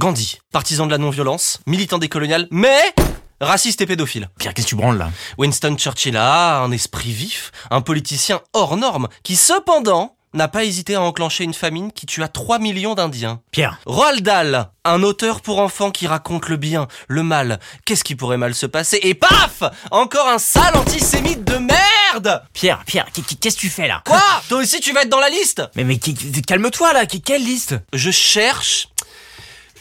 Gandhi, partisan de la non-violence, militant décolonial, mais raciste et pédophile. Pierre, qu'est-ce que tu branles là? Winston Churchill a un esprit vif, un politicien hors norme, qui cependant n'a pas hésité à enclencher une famine qui tua 3 millions d'Indiens. Pierre. Roald Dahl, un auteur pour enfants qui raconte le bien, le mal, qu'est-ce qui pourrait mal se passer, et paf! Encore un sale antisémite de merde! Pierre, Pierre, qu'est-ce que tu fais là? Quoi? Toi aussi tu vas être dans la liste? Mais mais calme-toi là, quelle liste? Je cherche...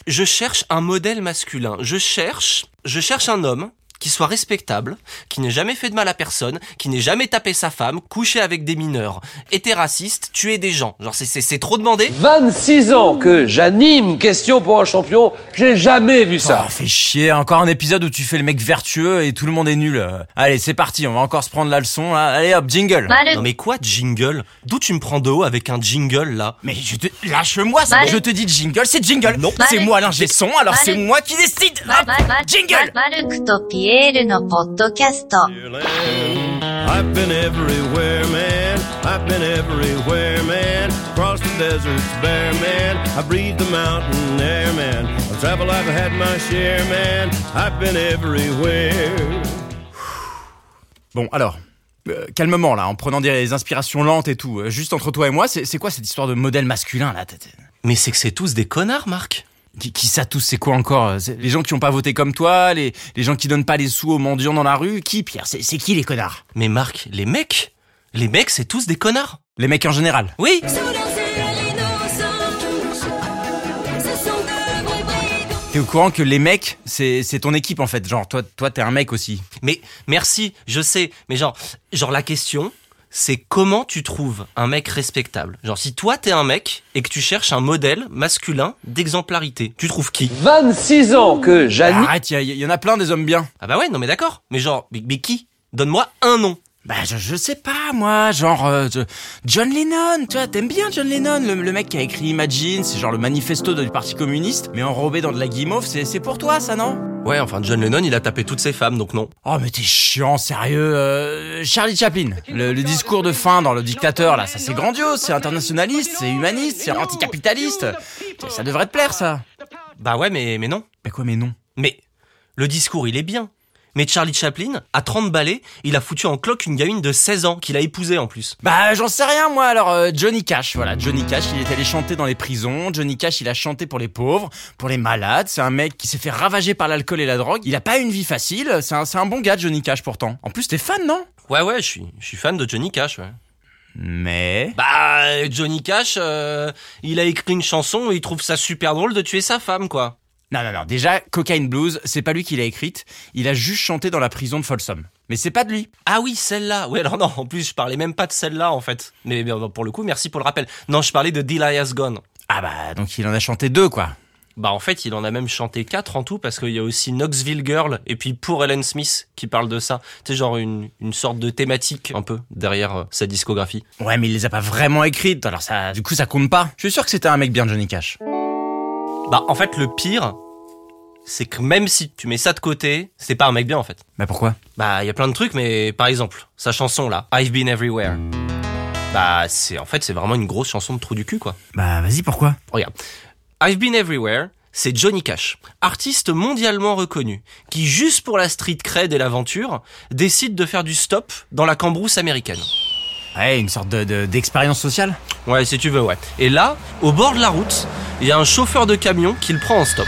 Je cherche un modèle masculin. Je cherche... Je cherche un homme qui soit respectable, qui n'ait jamais fait de mal à personne, qui n'ait jamais tapé sa femme, couché avec des mineurs, été raciste, tué des gens. Genre c'est- trop demandé 26 ans que j'anime Question pour un champion, j'ai jamais vu ça. Oh, fais chier, encore un épisode où tu fais le mec vertueux et tout le monde est nul. Allez, c'est parti, on va encore se prendre la leçon là. Allez hop, jingle Non mais quoi jingle? D'où tu me prends de haut avec un jingle là? Mais je te lâche-moi, ça. je te dis jingle, c'est jingle. Non. c'est moi l'ingé son, alors c'est moi qui décide. Hop, jingle. マルクとピエールのポッドキャスト。 I've been everywhere, man. I've been everywhere, man. Across the deserts bare, man. I breathe the mountain air, man. I've traveled, I've had my share, man. I've been everywhere. Bon, alors. euh, calmement là, en prenant des inspirations lentes et tout. Euh, juste entre toi et moi, c'est c'est quoi cette histoire de modèle masculin là t'es- t'es- Mais c'est que c'est tous des connards, Marc qui, qui ça tous, c'est quoi encore euh, Les gens qui ont pas voté comme toi, les, les gens qui donnent pas les sous aux mendiants dans la rue Qui, Pierre C'est qui les connards? Mais Marc, les mecs? Les mecs, c'est tous des connards Les mecs en général. Oui T'es au courant que les mecs, c'est c'est ton équipe en fait. Genre, toi, toi t'es un mec aussi. Mais merci, je sais, mais genre, genre la question, c'est comment tu trouves un mec respectable. Genre si toi t'es un mec et que tu cherches un modèle masculin d'exemplarité, tu trouves qui? 26 ans que j'anime... Arrête, il y, y en a plein des hommes bien. Ah bah ouais, non mais d'accord, mais genre, mais, mais qui? Donne-moi un nom. Bah, je, je sais pas, moi, genre, euh, je- John Lennon, tu vois, t'aimes bien John Lennon, le, le mec qui a écrit Imagine, c'est genre le manifesto du Parti communiste, mais enrobé dans de la guimauve, c'est c'est pour toi, ça, non? Ouais, enfin John Lennon, il a tapé toutes ses femmes, donc non. Oh, mais t'es chiant, sérieux. euh, Charlie Chaplin, le, le discours de fin dans Le Dictateur, là, ça c'est grandiose, c'est internationaliste, c'est humaniste, c'est anticapitaliste. Ça devrait te plaire, ça. Bah ouais, mais, mais non. Mais quoi, mais non? Mais le discours, il est bien. Mais Charlie Chaplin, à 30 balais, il a foutu en cloque une gamine de 16 ans qu'il a épousée en plus. Bah j'en sais rien moi alors euh, Johnny Cash voilà. Johnny Cash il est allé chanter dans les prisons. Johnny Cash il a chanté pour les pauvres pour les malades. C'est un mec qui s'est fait ravager par l'alcool et la drogue. Il a pas une vie facile. C'est un, bon gars Johnny Cash pourtant. En plus t'es fan non? Ouais, ouais, je suis, je suis fan de Johnny Cash, ouais. mais Bah, Johnny Cash, euh, il a écrit une chanson et il trouve ça super drôle de tuer sa femme, quoi. Non non non déjà Cocaine Blues c'est pas lui qui l'a écrite il a juste chanté dans la prison de Folsom mais c'est pas de lui Ah oui, celle-là. Ouais, alors non, en plus, je parlais même pas de celle-là, en fait. Mais, mais, pour le coup, merci pour le rappel. Non, je parlais de Delia's Gone. ah bah donc il en a chanté deux quoi Bah, en fait, il en a même chanté quatre en tout, parce qu'il y a aussi Knoxville Girl, et puis Pour Ellen Smith, qui parle de ça. Tu sais, genre une, une sorte de thématique, un peu, derrière euh, sa discographie. ouais mais il les a pas vraiment écrites alors ça du coup ça compte pas je suis sûr que c'était un mec bien Johnny Cash Bah, en fait, le pire, c'est que même si tu mets ça de côté, c'est pas un mec bien, en fait. bah pourquoi? Bah, il y a plein de trucs, mais par exemple, sa chanson là, I've Been Everywhere. Bah, c'est en fait, c'est vraiment une grosse chanson de trou du cul, quoi. bah vas-y pourquoi? Regarde, I've Been Everywhere, c'est Johnny Cash, artiste mondialement reconnu, qui juste pour la street cred et l'aventure, décide de faire du stop dans la cambrousse américaine. Ouais une sorte de- de- d'expérience sociale Ouais, si tu veux, ouais. Et là, au bord de la route, il y a un chauffeur de camion qui le prend en stop.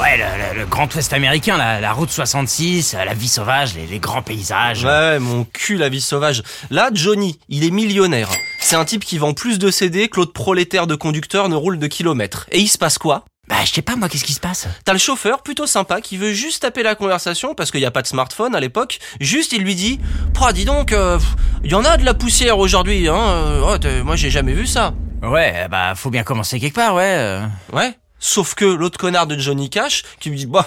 Ouais, le, le- le Grand Ouest américain, la, la route 66, la vie sauvage, les, les grands paysages. Ouais, mon cul, la vie sauvage. Là, Johnny, il est millionnaire. C'est un type qui vend plus de CD que l'autre prolétaire de conducteur ne roule de kilomètres. Et il se passe quoi? Bah, je sais pas, moi, qu'est-ce qui se passe? T'as le chauffeur, plutôt sympa, qui veut juste taper la conversation, parce qu'il n'y a pas de smartphone à l'époque. Juste, il lui dit, Pouah, dis donc, il y en a de la poussière aujourd'hui, hein. euh, oh, moi, j'ai jamais vu ça. Ouais, bah, faut bien commencer quelque part, ouais. euh. Ouais. Sauf que l'autre connard de Johnny Cash, qui lui dit, bah,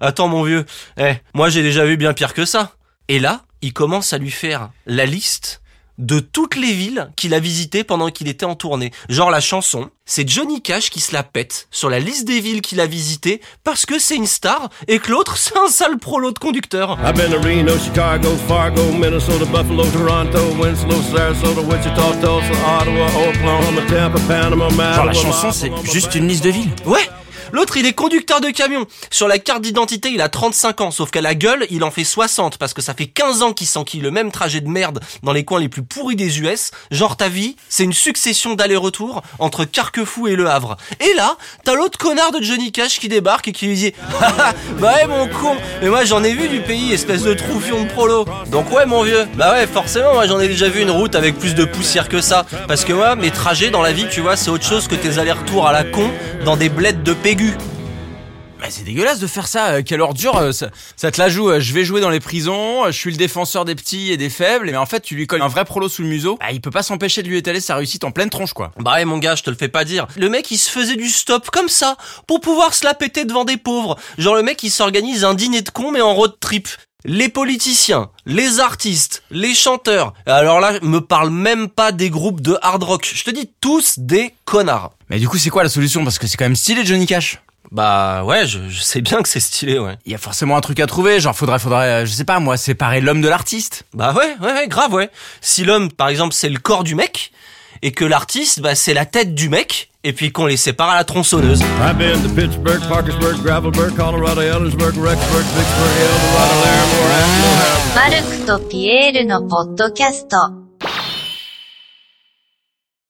attends, mon vieux, eh, moi, j'ai déjà vu bien pire que ça. Et là, il commence à lui faire la liste de toutes les villes qu'il a visitées pendant qu'il était en tournée. Genre la chanson, c'est Johnny Cash qui se la pète sur la liste des villes qu'il a visitées parce que c'est une star et que l'autre c'est un sale prolo de conducteur. I've been to Reno, Chicago, Fargo, Minnesota, Buffalo, Toronto, Winslow, Sarasota, Wichita, Tulsa, Ottawa, Oklahoma, Tampa, Panama, Genre, la chanson, c'est juste une liste de villes. Ouais L'autre, il est conducteur de camion. Sur la carte d'identité, il a 35 ans, sauf qu'à la gueule, il en fait 60 parce que ça fait 15 ans qu'il s'enquille le même trajet de merde dans les coins les plus pourris des US. Genre ta vie, c'est une succession d'allers-retours entre Carquefou et Le Havre. Et là, t'as l'autre connard de Johnny Cash qui débarque et qui lui dit Haha, bah ouais mon con, mais moi j'en ai vu du pays, espèce de troufion de prolo. Donc ouais mon vieux, bah ouais forcément moi j'en ai déjà vu une route avec plus de poussière que ça. Parce que moi mes trajets dans la vie tu vois c'est autre chose que tes allers-retours à la con dans des bleds de pégu. Bah, c'est dégueulasse de faire ça. euh, quelle ordure. euh, ça, ça te la joue. euh, je vais jouer dans les prisons. Je suis le défenseur des petits et des faibles. Mais en fait, tu lui colles un vrai prolo sous le museau. Bah, il peut pas s'empêcher de lui étaler sa réussite en pleine tronche, quoi. Bah ouais mon gars, je te le fais pas dire. Le mec il se faisait du stop comme ça pour pouvoir se la péter devant des pauvres. Genre le mec il s'organise un dîner de cons mais en road trip. Les politiciens, les artistes, les chanteurs. Alors là, me parle même pas des groupes de hard rock. Je te dis tous des connards. Mais du coup, c'est quoi la solution? Parce que c'est quand même stylé, Johnny Cash. Bah ouais, je, je sais bien que c'est stylé, ouais. Il y a forcément un truc à trouver. Genre, faudrait, faudrait, euh, je sais pas, moi, séparer l'homme de l'artiste. Bah ouais, ouais, ouais, grave, ouais. Si l'homme, par exemple, c'est le corps du mec, et que l'artiste, bah c'est la tête du mec, et puis qu'on les sépare à la tronçonneuse. I've been to Pittsburgh, Parkersburg, Gravelburg, Colorado, Ellensburg, Rexburg, Vicksburg, Eldorado, Laramore, Asheville, Harrisburg. マルクとピエールのポッドキャスト